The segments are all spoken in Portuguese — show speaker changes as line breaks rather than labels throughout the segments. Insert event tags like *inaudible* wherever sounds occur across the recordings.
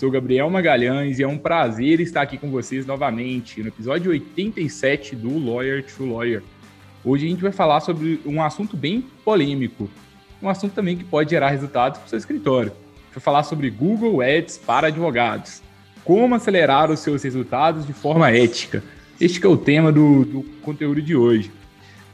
Sou Gabriel Magalhães e é um prazer estar aqui com vocês novamente no episódio 87 do Lawyer to Lawyer. Hoje a gente vai falar sobre um assunto bem polêmico, um assunto também que pode gerar resultados para o seu escritório. Vai falar sobre Google Ads para advogados. Como acelerar os seus resultados de forma ética. Este é o tema do, do conteúdo de hoje.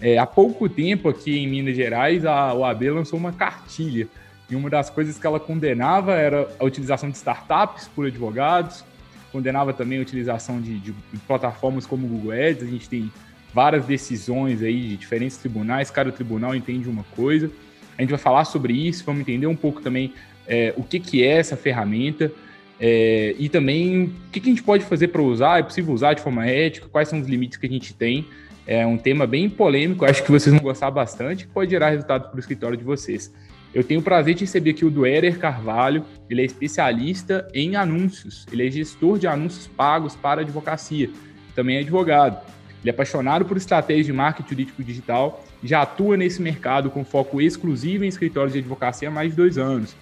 É, há pouco tempo aqui em Minas Gerais, a OAB lançou uma cartilha e uma das coisas que ela condenava era a utilização de startups por advogados, condenava também a utilização de, de, plataformas como o Google Ads. A gente tem várias decisões aí de diferentes tribunais, cada tribunal entende uma coisa. A gente vai falar sobre isso, vamos entender um pouco também é, o que, que é essa ferramenta é, e também o que, que a gente pode fazer para usar, é possível usar de forma ética, quais são os limites que a gente tem. É um tema bem polêmico, acho que vocês vão gostar bastante, pode gerar resultado para o escritório de vocês. Eu tenho o prazer de receber aqui o Duerer Carvalho, ele é especialista em anúncios, ele é gestor de anúncios pagos para advocacia, também é advogado. Ele é apaixonado por estratégias de marketing jurídico digital já atua nesse mercado com foco exclusivo em escritórios de advocacia há mais de dois anos.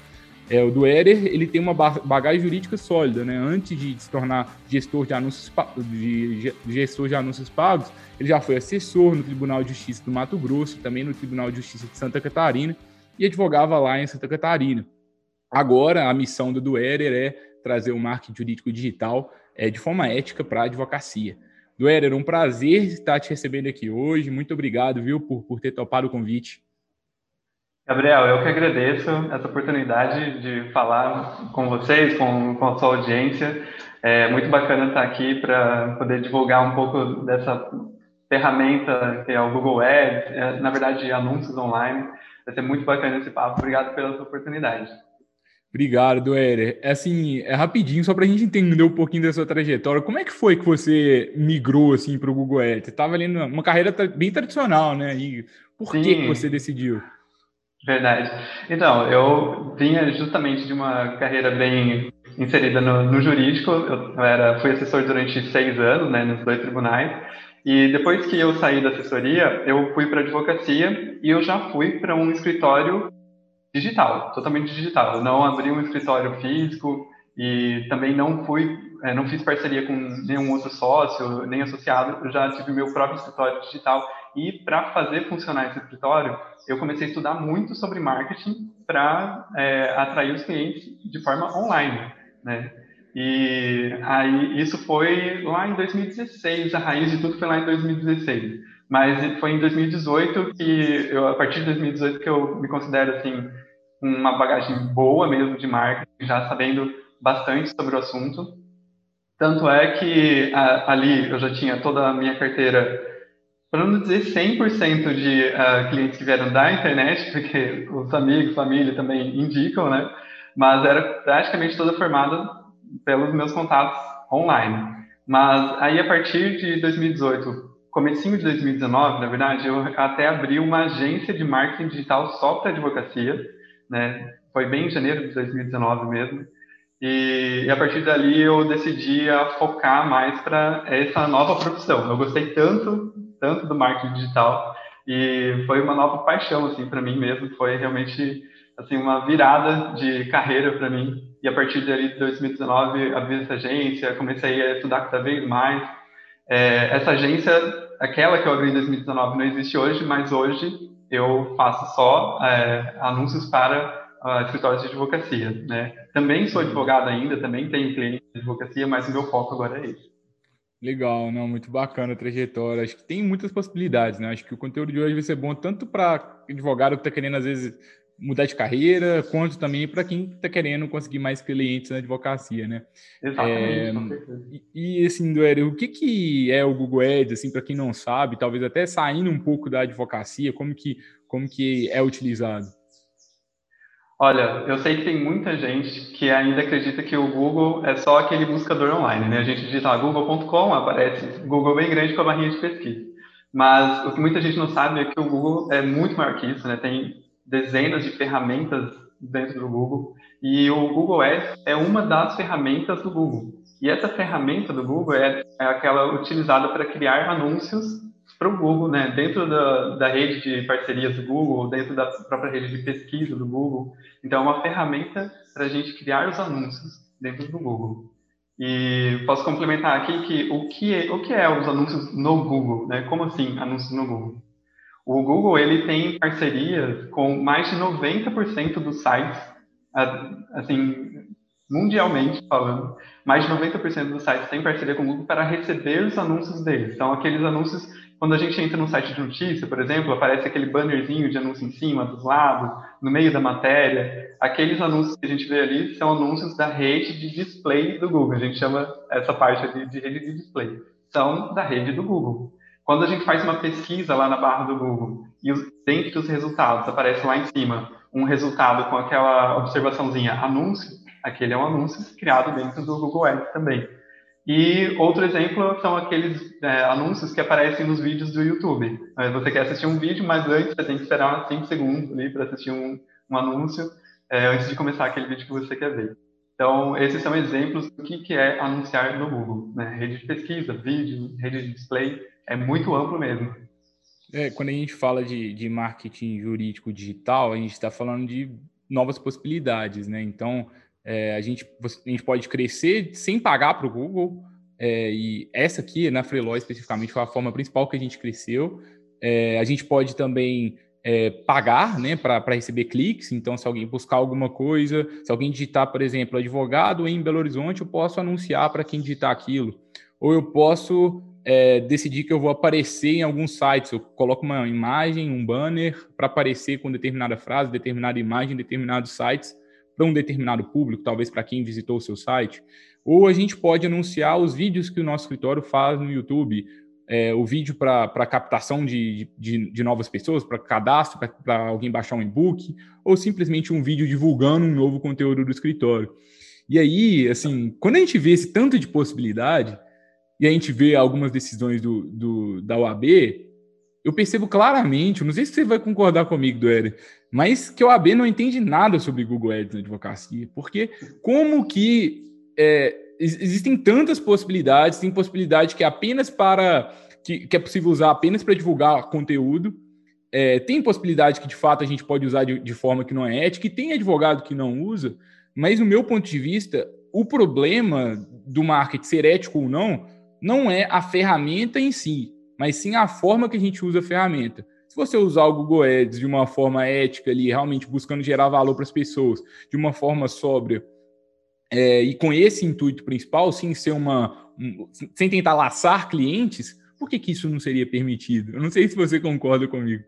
É, o Duerer ele tem uma bagagem jurídica sólida, né? Antes de se tornar gestor de anúncios, de, gestor de anúncios pagos, ele já foi assessor no Tribunal de Justiça do Mato Grosso, também no Tribunal de Justiça de Santa Catarina e advogava lá em Santa Catarina. Agora, a missão do Duerer é trazer o marketing jurídico digital é, de forma ética para a advocacia. Duerer, um prazer estar te recebendo aqui hoje. Muito obrigado, viu, por, por ter topado o convite.
Gabriel, eu que agradeço essa oportunidade de falar com vocês, com, com a sua audiência. É muito bacana estar aqui para poder divulgar um pouco dessa ferramenta que é o Google Ads, é, na verdade, anúncios online. Vai ser muito bacana esse papo. Obrigado pela sua oportunidade.
Obrigado, Duérer. É assim, é rapidinho, só para a gente entender um pouquinho da sua trajetória. Como é que foi que você migrou assim para o Google Ads? Você estava ali numa carreira bem tradicional, né? E por Sim. que você decidiu?
Verdade. Então, eu vinha justamente de uma carreira bem inserida no, no jurídico. Eu era, fui assessor durante seis anos, né, nos dois tribunais. E depois que eu saí da assessoria, eu fui para advocacia e eu já fui para um escritório digital, totalmente digital. Eu não abri um escritório físico e também não fui, é, não fiz parceria com nenhum outro sócio, nem associado. Eu já tive meu próprio escritório digital e para fazer funcionar esse escritório, eu comecei a estudar muito sobre marketing para é, atrair os clientes de forma online, né? E aí isso foi lá em 2016, a raiz de tudo foi lá em 2016. Mas foi em 2018 que eu, a partir de 2018 que eu me considero assim uma bagagem boa mesmo de marketing, já sabendo bastante sobre o assunto. Tanto é que a, ali eu já tinha toda a minha carteira, para não dizer 100% de uh, clientes que vieram da internet, *laughs* porque os amigos, família também indicam, né? Mas era praticamente toda formada pelos meus contatos online. Mas aí a partir de 2018, comecinho de 2019, na verdade, eu até abri uma agência de marketing digital só para advocacia, né? Foi bem em janeiro de 2019 mesmo. E, e, a partir dali eu decidi focar mais para essa nova profissão. Eu gostei tanto, tanto do marketing digital e foi uma nova paixão assim para mim mesmo. Foi realmente assim uma virada de carreira para mim e a partir de 2019 abri essa agência, comecei a estudar cada vez mais. É, essa agência, aquela que eu abri em 2019, não existe hoje, mas hoje eu faço só é, anúncios para uh, escritórios de advocacia. Né? Também sou advogado ainda, também tenho cliente de advocacia, mas o meu foco agora é esse.
Legal, não, muito bacana a trajetória. Acho que tem muitas possibilidades, né? Acho que o conteúdo de hoje vai ser bom tanto para advogado que está querendo, às vezes, mudar de carreira, quanto também para quem está querendo conseguir mais clientes na advocacia, né?
Exatamente,
é, e, assim, Duério, o que, que é o Google Ads, assim, para quem não sabe, talvez até saindo um pouco da advocacia, como que, como que é utilizado?
Olha, eu sei que tem muita gente que ainda acredita que o Google é só aquele buscador online, né? A gente digita google.com, aparece Google bem grande com a barrinha de pesquisa. Mas o que muita gente não sabe é que o Google é muito maior que isso, né? Tem dezenas de ferramentas dentro do Google e o Google Ads é uma das ferramentas do Google. E essa ferramenta do Google é, é aquela utilizada para criar anúncios para o Google, né? Dentro da, da rede de parcerias do Google, dentro da própria rede de pesquisa do Google. Então, é uma ferramenta para a gente criar os anúncios dentro do Google. E posso complementar aqui que o que é, o que é os anúncios no Google, né? Como assim anúncios no Google? O Google ele tem parcerias com mais de 90% dos sites, assim, mundialmente falando, mais de 90% dos sites têm parceria com o Google para receber os anúncios deles. Então, aqueles anúncios quando a gente entra no site de notícia, por exemplo, aparece aquele bannerzinho de anúncio em cima, dos lados, no meio da matéria. Aqueles anúncios que a gente vê ali são anúncios da rede de display do Google. A gente chama essa parte de, de rede de display. São da rede do Google. Quando a gente faz uma pesquisa lá na barra do Google e os, dos resultados aparece lá em cima um resultado com aquela observaçãozinha anúncio, aquele é um anúncio criado dentro do Google Ads também. E outro exemplo são aqueles é, anúncios que aparecem nos vídeos do YouTube. Você quer assistir um vídeo, mas antes você tem que esperar 5 segundos ali para assistir um, um anúncio é, antes de começar aquele vídeo que você quer ver. Então, esses são exemplos do que, que é anunciar no Google. Né? Rede de pesquisa, vídeo, rede de display, é muito amplo mesmo.
É, quando a gente fala de, de marketing jurídico digital, a gente está falando de novas possibilidades, né? Então, é, a, gente, a gente pode crescer sem pagar para o Google, é, e essa aqui, na Freeló especificamente, foi a forma principal que a gente cresceu. É, a gente pode também é, pagar né, para receber cliques, então se alguém buscar alguma coisa, se alguém digitar, por exemplo, advogado em Belo Horizonte, eu posso anunciar para quem digitar aquilo. Ou eu posso é, decidir que eu vou aparecer em alguns sites, eu coloco uma imagem, um banner para aparecer com determinada frase, determinada imagem, em determinados sites para um determinado público, talvez para quem visitou o seu site, ou a gente pode anunciar os vídeos que o nosso escritório faz no YouTube, é, o vídeo para captação de, de, de, novas pessoas, para cadastro, para alguém baixar um e-book, ou simplesmente um vídeo divulgando um novo conteúdo do escritório. E aí, assim, quando a gente vê esse tanto de possibilidade, e a gente vê algumas decisões do, do da OAB, eu percebo claramente, não sei se você vai concordar comigo, Duério, mas que o AB não entende nada sobre Google Ads na advocacia, porque como que é, existem tantas possibilidades, tem possibilidade que é apenas para que, que é possível usar apenas para divulgar conteúdo, é, tem possibilidade que de fato a gente pode usar de, de forma que não é ética, e tem advogado que não usa, mas no meu ponto de vista, o problema do marketing ser ético ou não, não é a ferramenta em si, mas sim a forma que a gente usa a ferramenta. Se você usar o Google Ads de uma forma ética ali, realmente buscando gerar valor para as pessoas, de uma forma sóbria, é, e com esse intuito principal, sim, ser uma. Um, sem tentar laçar clientes, por que, que isso não seria permitido? Eu não sei se você concorda comigo.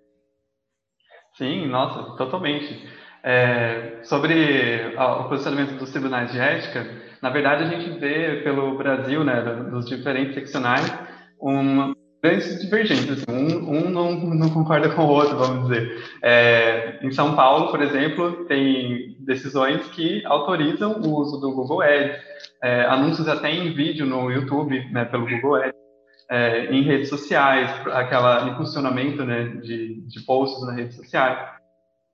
Sim, nossa, totalmente. É, sobre o posicionamento dos tribunais de ética, na verdade a gente vê pelo Brasil, né, dos diferentes seccionais, uma, grandes divergentes. Assim, um, um não, não, concorda com o outro, vamos dizer. É, em São Paulo, por exemplo, tem decisões que autorizam o uso do Google Ads, é, anúncios até em vídeo no YouTube, né, pelo Google Ads, é, em redes sociais, aquela impulsionamento né, de, de posts nas redes sociais.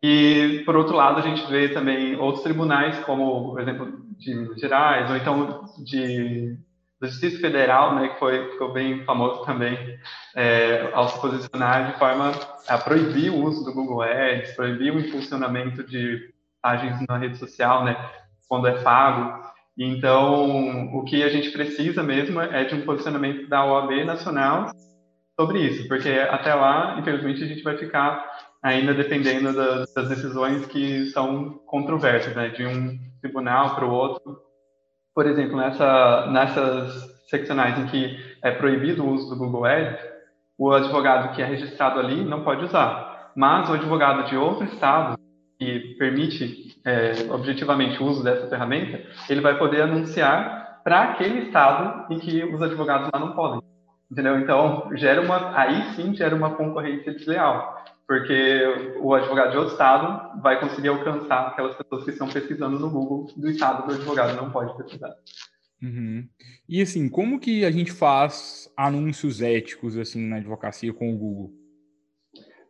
E, por outro lado, a gente vê também outros tribunais, como, por exemplo, de Minas Gerais, ou então de do Distrito Federal, né, que foi, ficou bem famoso também, é, ao se posicionar de forma a proibir o uso do Google Ads, proibir o impulsionamento de páginas na rede social, né, quando é pago. Então, o que a gente precisa mesmo é de um posicionamento da OAB nacional sobre isso, porque até lá, infelizmente, a gente vai ficar ainda dependendo das, das decisões que são controversas, né, de um tribunal para o outro por exemplo, nessa, nessas seccionais em que é proibido o uso do Google Ads, o advogado que é registrado ali não pode usar. Mas o advogado de outro estado que permite é, objetivamente o uso dessa ferramenta, ele vai poder anunciar para aquele estado em que os advogados lá não podem. Entendeu? Então, gera uma, aí sim gera uma concorrência desleal. Porque o advogado de outro estado vai conseguir alcançar aquelas pessoas que estão pesquisando no Google do estado que o advogado não pode pesquisar.
Uhum. E assim, como que a gente faz anúncios éticos assim na advocacia com o Google?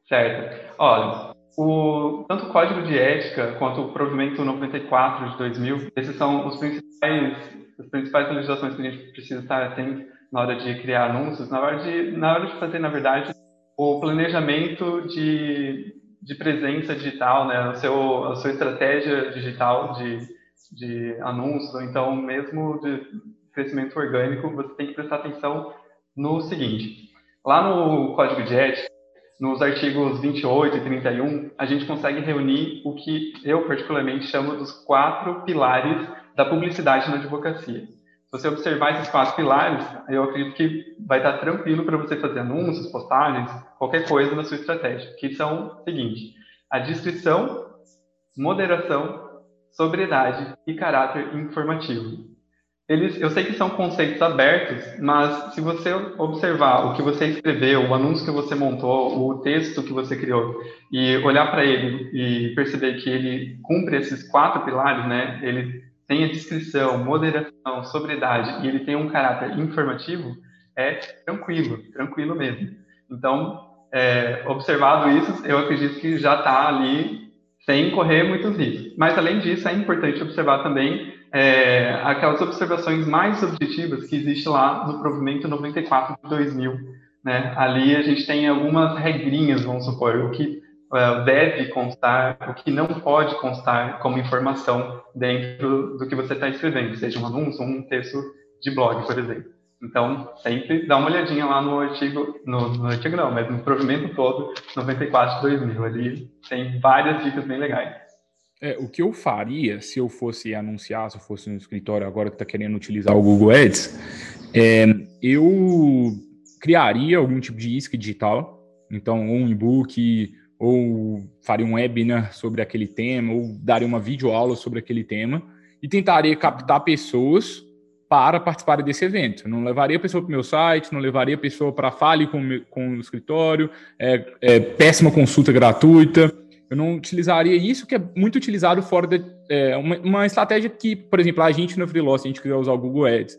Certo. Olha, o, tanto o Código de Ética quanto o Provimento 94 de 2000, esses são os principais, as principais legislações que a gente precisa estar atento na hora de criar anúncios, na hora de, na hora de fazer, na verdade, o planejamento de, de presença digital, né, o seu, a sua estratégia digital de de anúncios, então mesmo de crescimento orgânico, você tem que prestar atenção no seguinte. Lá no Código de Ética, nos artigos 28 e 31, a gente consegue reunir o que eu particularmente chamo dos quatro pilares da publicidade na advocacia. Você observar esses quatro pilares, eu acredito que vai estar tranquilo para você fazer anúncios, postagens, qualquer coisa na sua estratégia, que são o seguinte: a descrição, moderação, sobriedade e caráter informativo. Eles, eu sei que são conceitos abertos, mas se você observar o que você escreveu, o anúncio que você montou, o texto que você criou, e olhar para ele e perceber que ele cumpre esses quatro pilares, né? Ele tem a descrição, moderação, sobriedade e ele tem um caráter informativo, é tranquilo, tranquilo mesmo. Então, é, observado isso, eu acredito que já está ali sem correr muitos riscos. Mas, além disso, é importante observar também é, aquelas observações mais objetivas que existem lá no provimento 94 de 2000. Né? Ali a gente tem algumas regrinhas, vamos supor, o que deve constar, o que não pode constar como informação dentro do que você está escrevendo, seja um anúncio, um texto de blog, por exemplo. Então, sempre dá uma olhadinha lá no artigo, no, no artigo não, mas no provimento todo, 94 de 2000. Ali tem várias dicas bem legais.
É, o que eu faria se eu fosse anunciar, se eu fosse no escritório agora que está querendo utilizar o Google Ads, é, eu criaria algum tipo de isca digital, então um e-book, ou faria um webinar sobre aquele tema, ou daria uma videoaula sobre aquele tema, e tentaria captar pessoas para participar desse evento. Não levaria a pessoa para o meu site, não levaria a pessoa para fale com, com o escritório, é, é, péssima consulta gratuita. Eu não utilizaria isso que é muito utilizado fora de é, uma, uma, estratégia que, por exemplo, a gente no Freelance, a gente quiser usar o Google Ads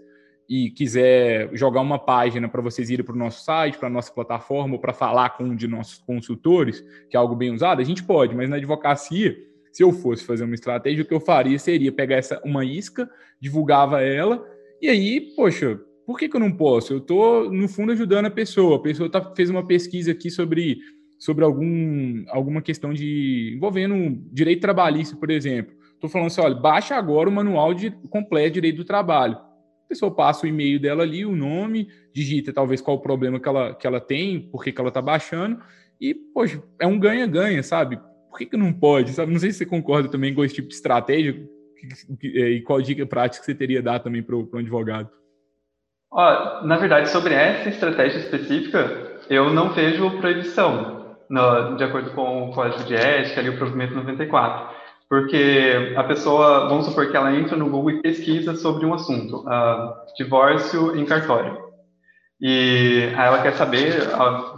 e quiser jogar uma página para vocês irem para o nosso site, para a nossa plataforma, ou para falar com um de nossos consultores, que é algo bem usado, a gente pode, mas na advocacia, se eu fosse fazer uma estratégia, o que eu faria seria pegar essa uma isca, divulgava ela e aí, poxa, por que, que eu não posso? Eu estou, no fundo, ajudando a pessoa. A pessoa tá, fez uma pesquisa aqui sobre, sobre algum, alguma questão de envolvendo direito trabalhista, por exemplo. Estou falando assim, olha, baixa agora o manual de completo de direito do trabalho. Pessoa passa o e-mail dela ali, o nome, digita talvez qual o problema que ela, que ela tem, por que, que ela está baixando, e, poxa, é um ganha-ganha, sabe? Por que, que não pode? Sabe? Não sei se você concorda também com esse tipo de estratégia, é, e qual dica prática você teria dar também para um advogado?
Ó, na verdade, sobre essa estratégia específica, eu não vejo proibição, no, de acordo com o Código de Ética, ali, o provimento 94. Porque a pessoa, vamos supor que ela entra no Google e pesquisa sobre um assunto, uh, divórcio em cartório. E aí ela quer saber uh,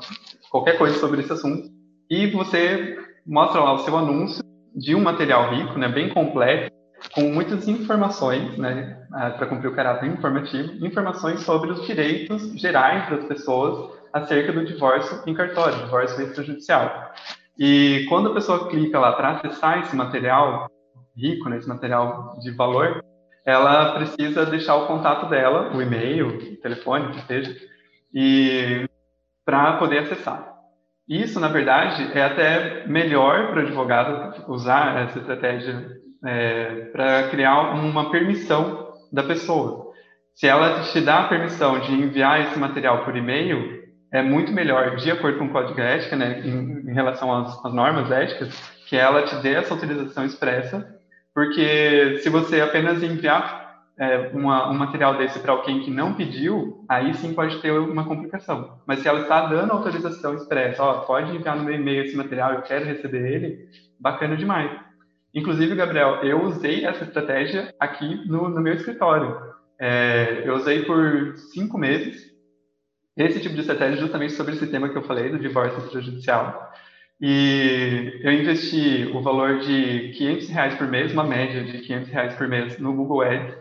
qualquer coisa sobre esse assunto. E você mostra lá o seu anúncio de um material rico, né, bem completo, com muitas informações, né, para cumprir o caráter informativo, informações sobre os direitos gerais das pessoas acerca do divórcio em cartório, divórcio extrajudicial. E quando a pessoa clica lá para acessar esse material rico, né, esse material de valor, ela precisa deixar o contato dela, o e-mail, o telefone, que seja, e para poder acessar. Isso, na verdade, é até melhor para o advogado usar essa estratégia é, para criar uma permissão da pessoa. Se ela te dá a permissão de enviar esse material por e-mail, é muito melhor, de acordo com o código ética, né, em, em relação às, às, normas éticas, que ela te dê essa autorização expressa, porque se você apenas enviar é, uma, um material desse para alguém que não pediu, aí sim pode ter uma complicação. Mas se ela está dando autorização expressa, ó, pode enviar no meu e-mail esse material, eu quero receber ele, bacana demais. Inclusive, Gabriel, eu usei essa estratégia aqui no, no meu escritório. É, eu usei por cinco meses esse tipo de estratégia justamente sobre esse tema que eu falei, do divórcio extrajudicial. E eu investi o valor de 500 reais por mês, uma média de 500 reais por mês no Google Ads,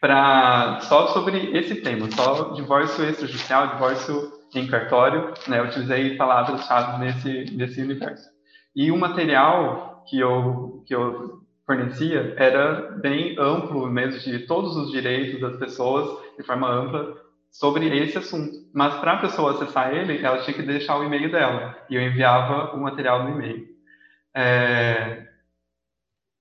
para só sobre esse tema, só divórcio extrajudicial, divórcio em cartório, né? Eu utilizei palavras-chave nesse nesse universo. E o material que eu que eu fornecia era bem amplo mesmo de todos os direitos das pessoas de forma ampla sobre esse assunto. Mas para a pessoa acessar ele, ela tinha que deixar o e-mail dela e eu enviava o material no e-mail. É...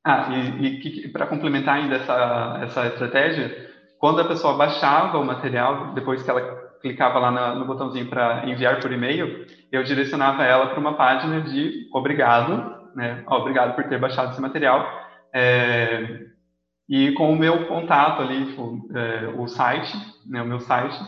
Ah, e, e para complementar ainda essa, essa estratégia, quando a pessoa baixava o material, depois que ela clicava lá na, no botãozinho para enviar por e-mail, eu direcionava ela para uma página de obrigado, né? Obrigado por ter baixado esse material. É, e com o meu contato ali, tipo, é, o site, né, o meu site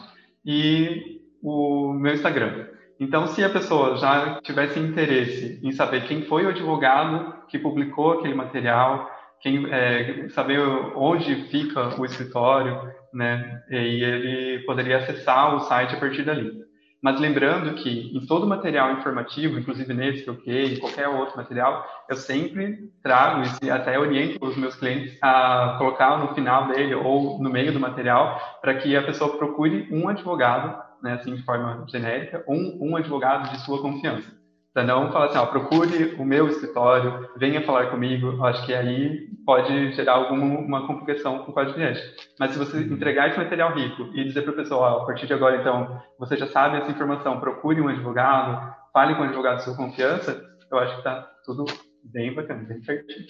e o meu Instagram. Então, se a pessoa já tivesse interesse em saber quem foi o advogado que publicou aquele material, quem, é, saber onde fica o escritório, né, e ele poderia acessar o site a partir dali. Mas lembrando que em todo material informativo, inclusive nesse que eu criei, em qualquer outro material, eu sempre trago e até oriento os meus clientes a colocar no final dele ou no meio do material para que a pessoa procure um advogado, né, assim de forma genérica, um, um advogado de sua confiança. Para não falar assim, ó, procure o meu escritório, venha falar comigo, acho que aí pode gerar alguma complicação com o código de ética. Mas se você entregar esse material rico e dizer para a pessoa, ó, a partir de agora, então, você já sabe essa informação, procure um advogado, fale com um advogado de sua confiança, eu acho que está tudo bem bacana, bem certinho.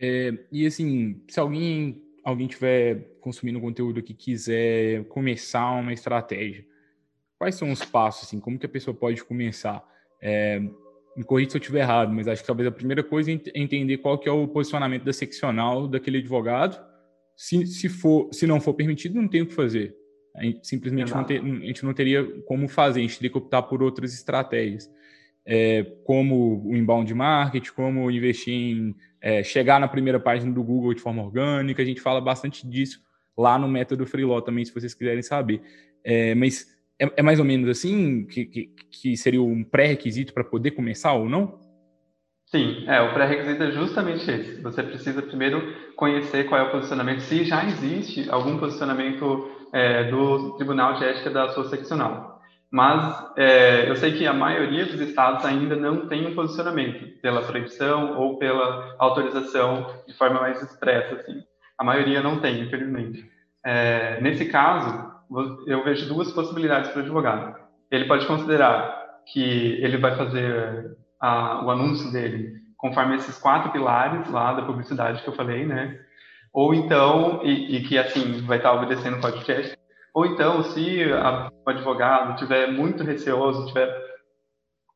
É, e assim, se alguém alguém estiver consumindo conteúdo aqui quiser começar uma estratégia, quais são os passos, assim, como que a pessoa pode começar? É, me corrija se eu estiver errado, mas acho que talvez a primeira coisa é entender qual que é o posicionamento da seccional daquele advogado. Se, se, for, se não for permitido, não tem o que fazer. A gente, simplesmente não ter, a gente não teria como fazer, a gente teria que optar por outras estratégias, é, como o inbound marketing, como investir em é, chegar na primeira página do Google de forma orgânica. A gente fala bastante disso lá no método Freeló também, se vocês quiserem saber. É, mas é, é mais ou menos assim que, que, que seria um pré-requisito para poder começar ou não?
Sim, é, o pré-requisito é justamente esse. Você precisa primeiro conhecer qual é o posicionamento, se já existe algum posicionamento é, do Tribunal de Ética da sua seccional. Mas é, eu sei que a maioria dos estados ainda não tem um posicionamento pela proibição ou pela autorização de forma mais expressa. Assim. A maioria não tem, infelizmente. É, nesse caso, eu vejo duas possibilidades para o advogado. Ele pode considerar que ele vai fazer a, o anúncio dele conforme esses quatro pilares lá da publicidade que eu falei, né? Ou então, e, e que assim vai estar obedecendo o podcast, ou então, se a, o advogado tiver muito receoso, tiver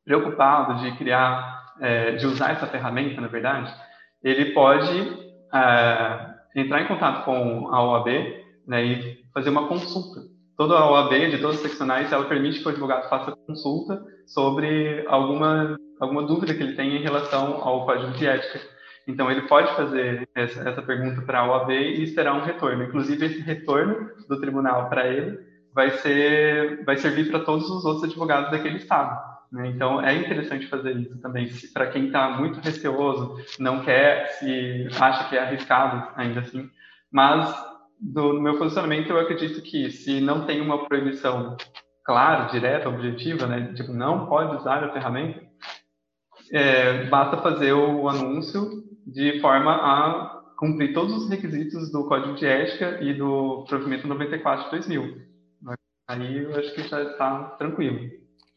preocupado de criar, é, de usar essa ferramenta, na verdade, ele pode é, entrar em contato com a OAB né, e fazer uma consulta. Toda a OAB de todos os seccionais, ela permite que o advogado faça consulta sobre alguma, alguma dúvida que ele tenha em relação ao código de ética. Então, ele pode fazer essa, essa pergunta para a OAB e esperar um retorno. Inclusive, esse retorno do tribunal para ele vai, ser, vai servir para todos os outros advogados daquele estado. Né? Então, é interessante fazer isso também. Para quem está muito receoso, não quer, se acha que é arriscado ainda assim, mas do, no meu posicionamento, eu acredito que se não tem uma proibição clara, direta, objetiva, né, tipo, não pode usar a ferramenta, é, basta fazer o anúncio de forma a cumprir todos os requisitos do Código de Ética e do Provimento 94 de 2000. Aí eu acho que já está tranquilo.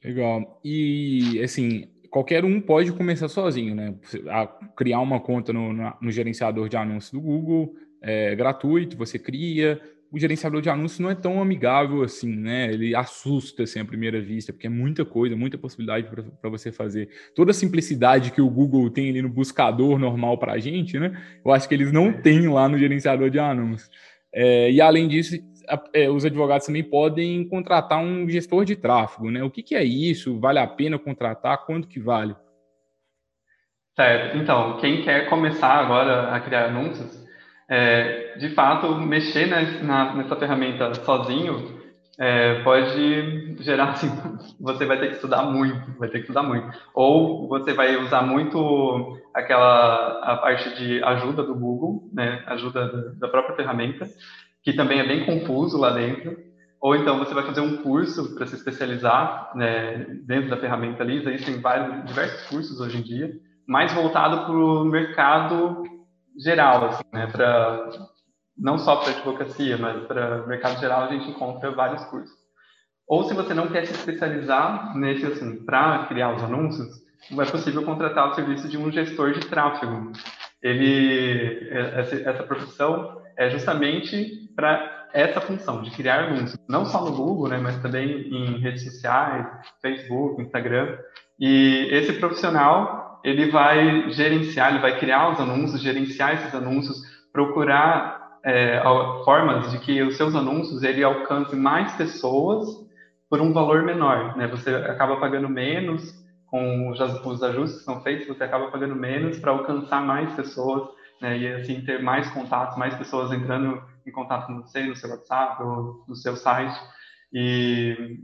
Legal. E, assim, qualquer um pode começar sozinho, né? A criar uma conta no, no gerenciador de anúncios do Google, é, gratuito, você cria. O gerenciador de anúncios não é tão amigável assim, né? Ele assusta assim à primeira vista, porque é muita coisa, muita possibilidade para você fazer. Toda a simplicidade que o Google tem ali no buscador normal para a gente, né? Eu acho que eles não têm lá no gerenciador de anúncios. É, e além disso, a, é, os advogados também podem contratar um gestor de tráfego, né? O que, que é isso? Vale a pena contratar? Quanto que vale?
Certo. Então, quem quer começar agora a criar anúncios, é, de fato, mexer nessa, nessa ferramenta sozinho é, pode gerar assim, *laughs* você vai ter que estudar muito, vai ter que estudar muito. Ou você vai usar muito aquela a parte de ajuda do Google, né, ajuda da própria ferramenta, que também é bem confuso lá dentro. Ou então você vai fazer um curso para se especializar né, dentro da ferramenta Lisa. Existem vários, diversos cursos hoje em dia, mais voltado para o mercado geral, assim, né, para não só para advocacia, mas para mercado geral, a gente encontra vários cursos. Ou se você não quer se especializar nesse assunto para criar os anúncios, é possível contratar o serviço de um gestor de tráfego. Ele, essa profissão é justamente para essa função de criar anúncios, não só no Google, né, mas também em redes sociais, Facebook, Instagram. E esse profissional ele vai gerenciar, ele vai criar os anúncios, gerenciar esses anúncios, procurar é, formas de que os seus anúncios ele alcance mais pessoas por um valor menor, né? Você acaba pagando menos com os, ajustes que são feitos, você acaba pagando menos para alcançar mais pessoas, né? E assim ter mais contatos, mais pessoas entrando em contato com você no seu WhatsApp ou no seu site e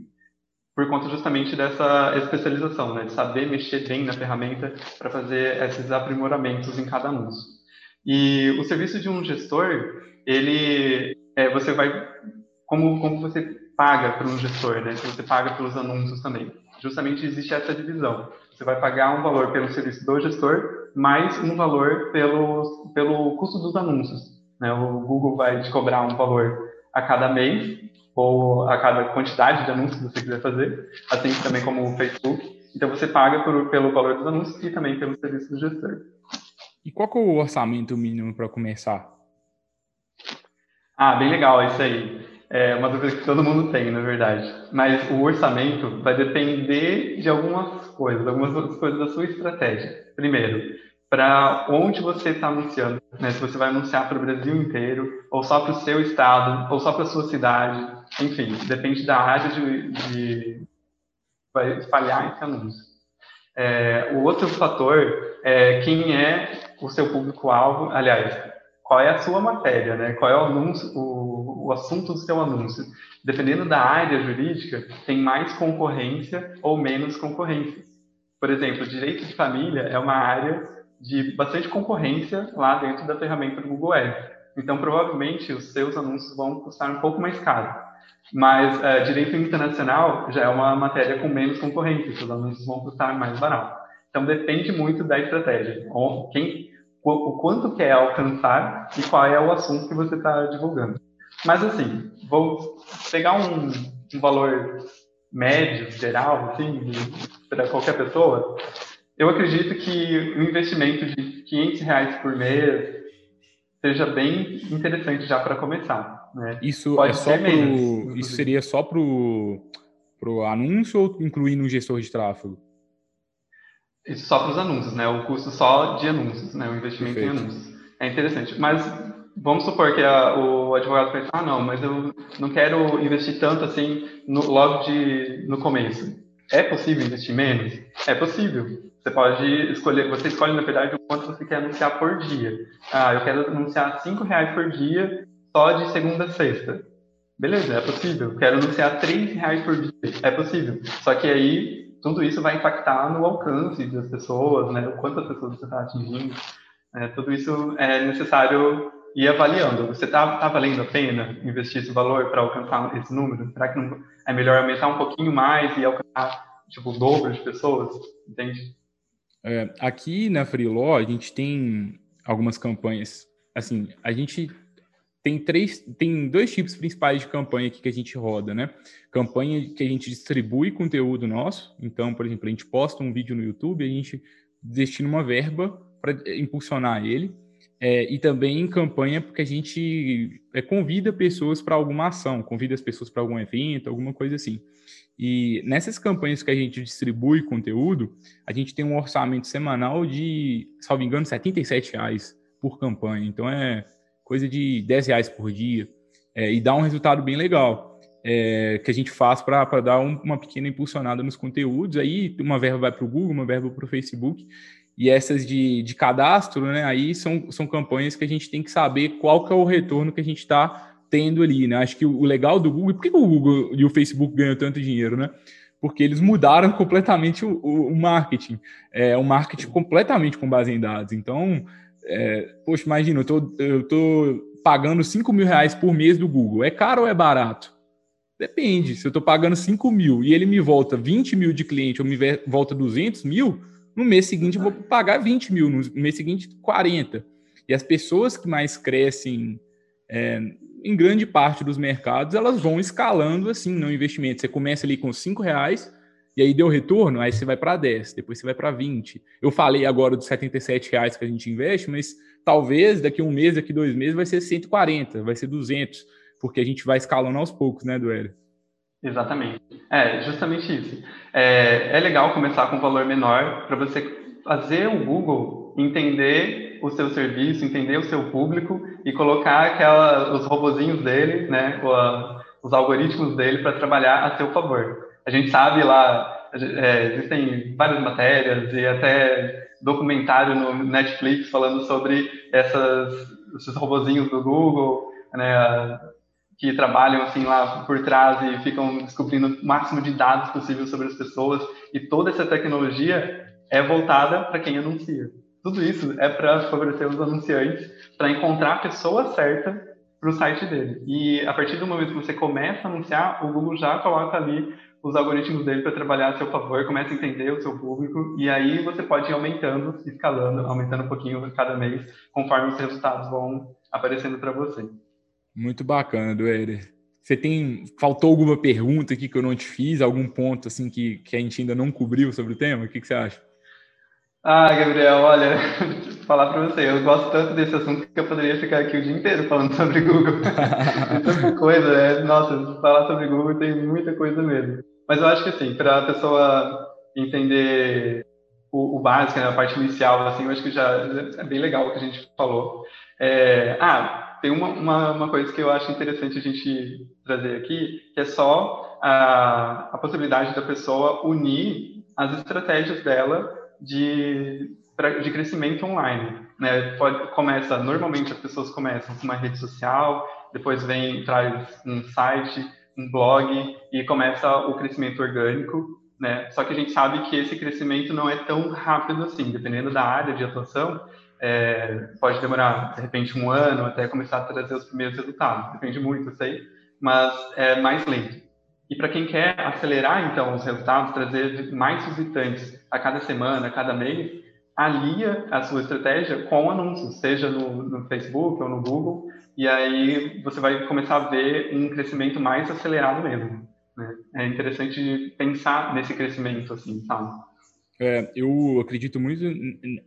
por conta justamente dessa especialização, né? De saber mexer bem na ferramenta para fazer esses aprimoramentos em cada anúncio. E o serviço de um gestor, ele, é, você vai, como, como você paga para um gestor, né? Você paga pelos anúncios também. Justamente existe essa divisão. Você vai pagar um valor pelo serviço do gestor, mais um valor pelo, pelo custo dos anúncios. Né? O Google vai te cobrar um valor a cada mês, ou a cada quantidade de anúncios que você quiser fazer, assim também como o Facebook. Então você paga por, pelo valor dos anúncios e também pelo serviço do gestor.
E qual é o orçamento mínimo para começar?
Ah, bem legal isso aí. É uma dúvida que todo mundo tem, na verdade. Mas o orçamento vai depender de algumas coisas, algumas coisas da sua estratégia. Primeiro, para onde você está anunciando, né? Se você vai anunciar para o Brasil inteiro, ou só para o seu estado, ou só para a sua cidade, enfim, depende da área de, de vai espalhar esse anúncio. É, o outro fator é quem é o seu público-alvo, aliás, qual é a sua matéria, né? Qual é o anúncio, o, o assunto do seu anúncio. Dependendo da área jurídica, tem mais concorrência ou menos concorrência. Por exemplo, direito de família é uma área de bastante concorrência lá dentro da ferramenta do Google Ads. Então, provavelmente, os seus anúncios vão custar um pouco mais caro. Mas é, direito internacional já é uma matéria com menos concorrência, os anúncios vão custar mais barato. Então depende muito da estratégia. O quanto quer alcançar e qual é o assunto que você está divulgando. Mas assim, vou pegar um, um valor médio, geral, assim, para qualquer pessoa. Eu acredito que o investimento de 500 reais por mês seja bem interessante já para começar. Né?
Isso Pode é só pro, isso seria só para o anúncio ou incluindo um gestor de tráfego?
Isso só para os anúncios, né? O custo só de anúncios, né? O investimento Perfeito. em anúncios. É interessante. Mas vamos supor que a, o advogado pense, ah, não, mas eu não quero investir tanto assim no, logo de, no começo. É possível investir menos? É possível. Você pode escolher, você escolhe, na verdade, o quanto você quer anunciar por dia. Ah, eu quero anunciar cinco reais por dia só de segunda a sexta. Beleza, é possível. Quero anunciar três reais por dia. É possível. Só que aí tudo isso vai impactar no alcance das pessoas, né? O quanto as pessoas você está atingindo. É, tudo isso é necessário ir avaliando. Você está tá valendo a pena investir esse valor para alcançar esse número? Será que não é melhor aumentar um pouquinho mais e alcançar tipo o dobro de pessoas? Entende?
É, aqui na Freeló a gente tem algumas campanhas. Assim, a gente tem três, tem dois tipos principais de campanha aqui que a gente roda, né? Campanha que a gente distribui conteúdo nosso. Então, por exemplo, a gente posta um vídeo no YouTube, a gente destina uma verba para impulsionar ele. É, e também campanha porque a gente é, convida pessoas para alguma ação, convida as pessoas para algum evento, alguma coisa assim. E nessas campanhas que a gente distribui conteúdo, a gente tem um orçamento semanal de, salvo engano, R$ reais por campanha. Então é coisa de 10 reais por dia, é, e dá um resultado bem legal, é, que a gente faz para dar um, uma pequena impulsionada nos conteúdos. Aí uma verba vai para o Google, uma verba para o Facebook, e essas de, de cadastro, né, aí são, são campanhas que a gente tem que saber qual que é o retorno que a gente está tendo ali, né? Acho que o legal do Google, por que o Google e o Facebook ganham tanto dinheiro, né? Porque eles mudaram completamente o, o, o marketing. É um marketing completamente com base em dados. Então, é, poxa, imagina, eu tô, eu tô pagando 5 mil reais por mês do Google. É caro ou é barato? Depende. Se eu estou pagando 5 mil e ele me volta 20 mil de cliente ou me volta 200 mil, no mês seguinte eu vou pagar 20 mil, no mês seguinte 40. E as pessoas que mais crescem é, em grande parte dos mercados, elas vão escalando assim no investimento. Você começa ali com 5 reais e aí deu retorno, aí você vai para 10, depois você vai para 20. Eu falei agora dos 77 reais que a gente investe, mas talvez daqui um mês, daqui dois meses vai ser 140, vai ser 200 porque a gente vai escalando aos poucos, né, Duélio?
Exatamente. É, justamente isso. É, é legal começar com um valor menor para você fazer o Google entender o seu serviço, entender o seu público e colocar aquela, os robozinhos dele, né, a, os algoritmos dele para trabalhar a seu favor. A gente sabe lá, é, existem várias matérias e até documentário no Netflix falando sobre essas, esses robozinhos do Google, né, que trabalham assim lá por trás e ficam descobrindo o máximo de dados possível sobre as pessoas e toda essa tecnologia é voltada para quem anuncia. Tudo isso é para favorecer os anunciantes para encontrar a pessoa certa para o site dele. E a partir do momento que você começa a anunciar, o Google já coloca ali os algoritmos dele para trabalhar a seu favor, começa a entender o seu público e aí você pode ir aumentando, escalando, aumentando um pouquinho cada mês, conforme os resultados vão aparecendo para você.
Muito bacana, Duéder. Você tem. Faltou alguma pergunta aqui que eu não te fiz? Algum ponto assim que, que a gente ainda não cobriu sobre o tema? O que, que você acha?
Ah, Gabriel, olha, *laughs* falar para você, eu gosto tanto desse assunto que eu poderia ficar aqui o dia inteiro falando sobre Google. *laughs* tem tanta coisa, é, nossa, falar sobre Google tem muita coisa mesmo. Mas eu acho que assim, para a pessoa entender o, o, básico, né, a parte inicial, assim, eu acho que já é bem legal o que a gente falou. É, ah, tem uma, uma, uma, coisa que eu acho interessante a gente trazer aqui, que é só a, a possibilidade da pessoa unir as estratégias dela de, de crescimento online. Né? Pode, começa, normalmente as pessoas começam com uma rede social, depois vem, traz um site, um blog e começa o crescimento orgânico. Né? Só que a gente sabe que esse crescimento não é tão rápido assim, dependendo da área de atuação é, pode demorar, de repente, um ano até começar a trazer os primeiros resultados. Depende muito, sei, mas é mais lento. E para quem quer acelerar, então, os resultados, trazer mais visitantes a cada semana, a cada mês, alia a sua estratégia com anúncios, seja no, no Facebook ou no Google, e aí você vai começar a ver um crescimento mais acelerado mesmo. Né? É interessante pensar nesse crescimento, assim, sabe?
É, eu acredito muito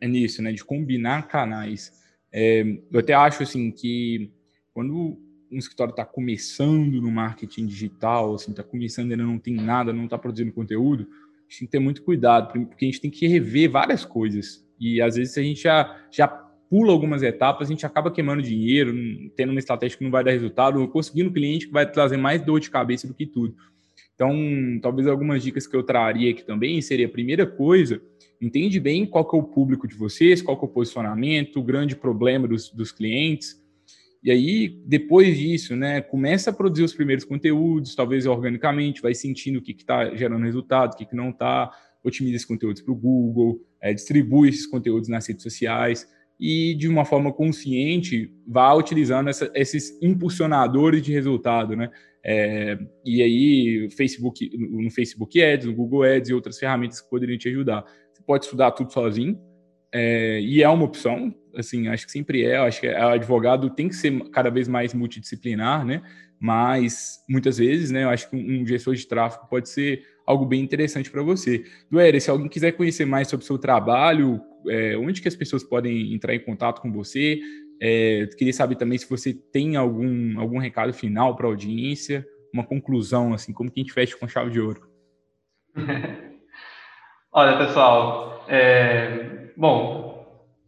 nisso, né? De combinar canais. É, eu até acho assim que quando um escritório está começando no marketing digital, assim, está começando ainda não tem nada, não está produzindo conteúdo, a gente tem que ter muito cuidado, porque a gente tem que rever várias coisas. E às vezes a gente já, já pula algumas etapas, a gente acaba queimando dinheiro, tendo uma estratégia que não vai dar resultado, ou conseguindo um cliente que vai trazer mais dor de cabeça do que tudo. Então, talvez algumas dicas que eu traria aqui também seria a primeira coisa, entende bem qual que é o público de vocês, qual que é o posicionamento, o grande problema dos, dos clientes. E aí, depois disso, né, começa a produzir os primeiros conteúdos, talvez organicamente, vai sentindo o que está gerando resultado, o que, que não está, otimiza esses conteúdos para o Google, é, distribui esses conteúdos nas redes sociais e, de uma forma consciente, vá utilizando essa, esses impulsionadores de resultado, né? É, e aí, Facebook, no Facebook Ads, no Google Ads e outras ferramentas que poderiam te ajudar. Você pode estudar tudo sozinho, é, e é uma opção, assim, acho que sempre é, acho que o advogado tem que ser cada vez mais multidisciplinar, né? Mas muitas vezes, né, eu acho que um gestor de tráfego pode ser algo bem interessante para você. Duéria, se alguém quiser conhecer mais sobre o seu trabalho, é, onde que as pessoas podem entrar em contato com você? É, queria saber também se você tem algum, algum recado final para a audiência, uma conclusão, assim, como que a gente fecha com chave de ouro. *laughs*
Olha, pessoal, é, bom,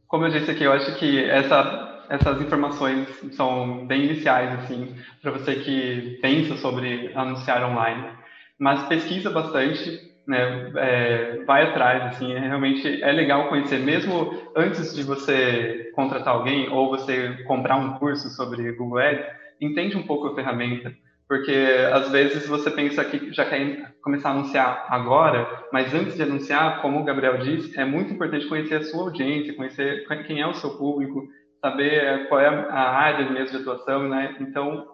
como eu disse aqui, eu acho que essa, essas informações são bem iniciais, assim, para você que pensa sobre anunciar online, mas pesquisa bastante, né, é, vai atrás, assim, é, realmente é legal conhecer, mesmo antes de você contratar alguém ou você comprar um curso sobre Google Ads, entende um pouco a ferramenta, porque às vezes você pensa que já quer começar a anunciar agora, mas antes de anunciar, como o Gabriel disse, é muito importante conhecer a sua audiência, conhecer quem é o seu público, saber qual é a área mesmo de atuação, né? Então,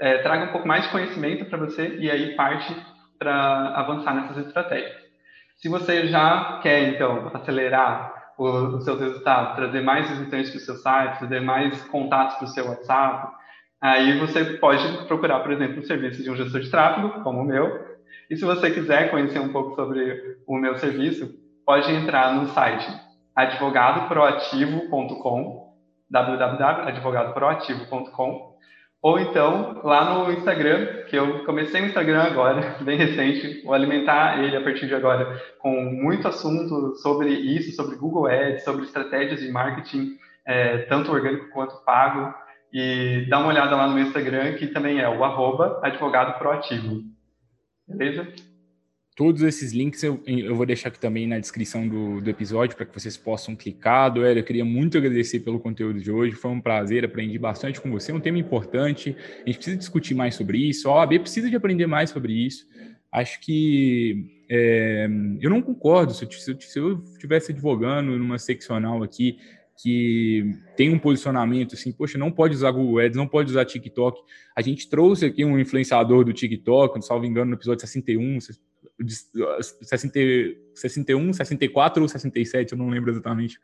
é, traga um pouco mais de conhecimento para você e aí parte para avançar nessas estratégias. Se você já quer, então, acelerar os seus resultados, trazer mais visitantes para o seu site, trazer mais contatos para o seu WhatsApp, aí você pode procurar, por exemplo, o serviço de um gestor de tráfego, como o meu. E se você quiser conhecer um pouco sobre o meu serviço, pode entrar no site advogadoproativo.com, www.advogadoproativo.com ou então, lá no Instagram, que eu comecei o Instagram agora, *laughs* bem recente, vou alimentar ele a partir de agora com muito assunto sobre isso, sobre Google Ads, sobre estratégias de marketing, é, tanto orgânico quanto pago. E dá uma olhada lá no Instagram, que também é o arroba advogado proativo. Beleza?
Todos esses links eu, eu vou deixar aqui também na descrição do, do episódio para que vocês possam clicar. Doer, eu queria muito agradecer pelo conteúdo de hoje. Foi um prazer, aprendi bastante com você. É um tema importante. A gente precisa discutir mais sobre isso. A OAB precisa de aprender mais sobre isso. Acho que é, eu não concordo. Se eu, se eu estivesse advogando numa seccional aqui que tem um posicionamento assim, poxa, não pode usar Google Ads, não pode usar TikTok. A gente trouxe aqui um influenciador do TikTok, não salvo engano, no episódio 61, 61, 64 ou 67, eu não lembro exatamente.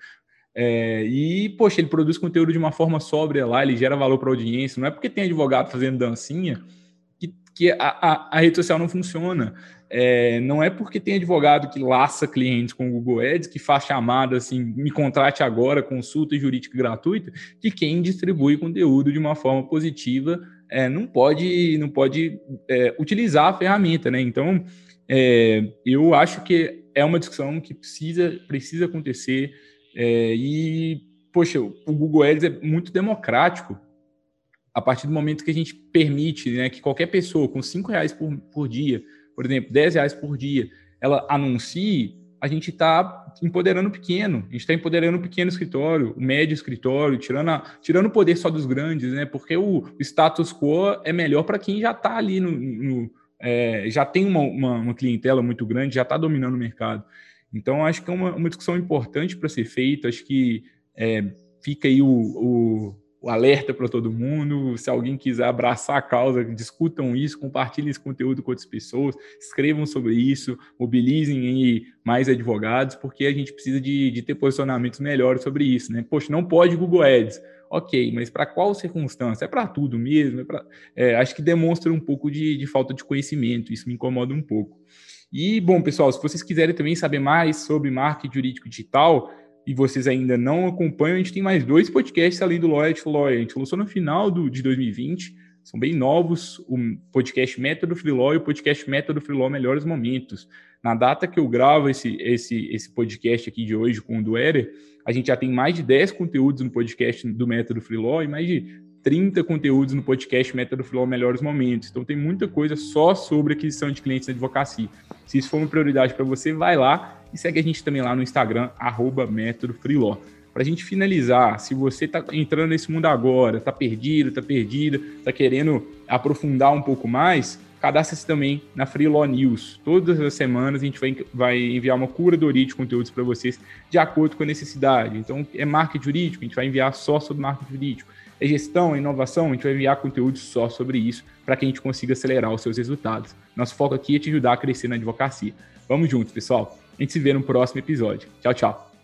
É, e, poxa, ele produz conteúdo de uma forma sóbria lá, ele gera valor para a audiência. Não é porque tem advogado fazendo dancinha que, que a, a, a rede social não funciona. É, não é porque tem advogado que laça clientes com o Google Ads, que faz chamada assim, me contrate agora, consulta jurídica gratuita, que quem distribui conteúdo de uma forma positiva é, não pode, não pode é, utilizar a ferramenta, né? Então, é, eu acho que é uma discussão que precisa, precisa acontecer é, e, poxa, o Google Ads é muito democrático a partir do momento que a gente permite né, que qualquer pessoa com cinco reais por, por dia, por exemplo, 10 reais por dia, ela anuncie, a gente está empoderando o pequeno, a gente está empoderando o pequeno escritório, o médio escritório, tirando, a, tirando o poder só dos grandes, né? Porque o, status quo é melhor para quem já está ali no, no é, já tem uma, uma, uma, clientela muito grande, já está dominando o mercado. Então, acho que é uma, uma discussão importante para ser feita. Acho que é, fica aí o, o, o alerta para todo mundo. Se alguém quiser abraçar a causa, discutam isso, compartilhem esse conteúdo com outras pessoas, escrevam sobre isso, mobilizem mais advogados, porque a gente precisa de, de ter posicionamentos melhores sobre isso. Né? Poxa, não pode Google Ads Ok, mas para qual circunstância? É para tudo mesmo? É pra, é, acho que demonstra um pouco de, de falta de conhecimento, isso me incomoda um pouco. E, bom, pessoal, se vocês quiserem também saber mais sobre marketing jurídico digital e vocês ainda não acompanham, a gente tem mais dois podcasts além do Lawyer to Lawyer. A gente lançou no final do, de 2020, são bem novos, o podcast Método Freelaw e o podcast Método Freelaw Melhores Momentos. Na data que eu gravo esse, esse, esse podcast aqui de hoje com o Duerer, a gente já tem mais de 10 conteúdos no podcast do Método Freelaw e mais de 30 conteúdos no podcast Método Freelaw Melhores Momentos. Então tem muita coisa só sobre aquisição de clientes na advocacia. Se isso for uma prioridade para você, vai lá e segue a gente também lá no Instagram, arroba Método Freelaw. Para a gente finalizar, se você está entrando nesse mundo agora, está perdido, está perdida, está querendo aprofundar um pouco mais, cadastre-se também na Freelaw News. Todas as semanas a gente vai, vai enviar uma curadoria de conteúdos para vocês de acordo com a necessidade. Então, é marketing jurídico, a gente vai enviar só sobre marketing jurídico. É gestão, é inovação, a gente vai enviar conteúdos só sobre isso para que a gente consiga acelerar os seus resultados. Nosso foco aqui é te ajudar a crescer na advocacia. Vamos juntos, pessoal. A gente se vê no próximo episódio. Tchau, tchau.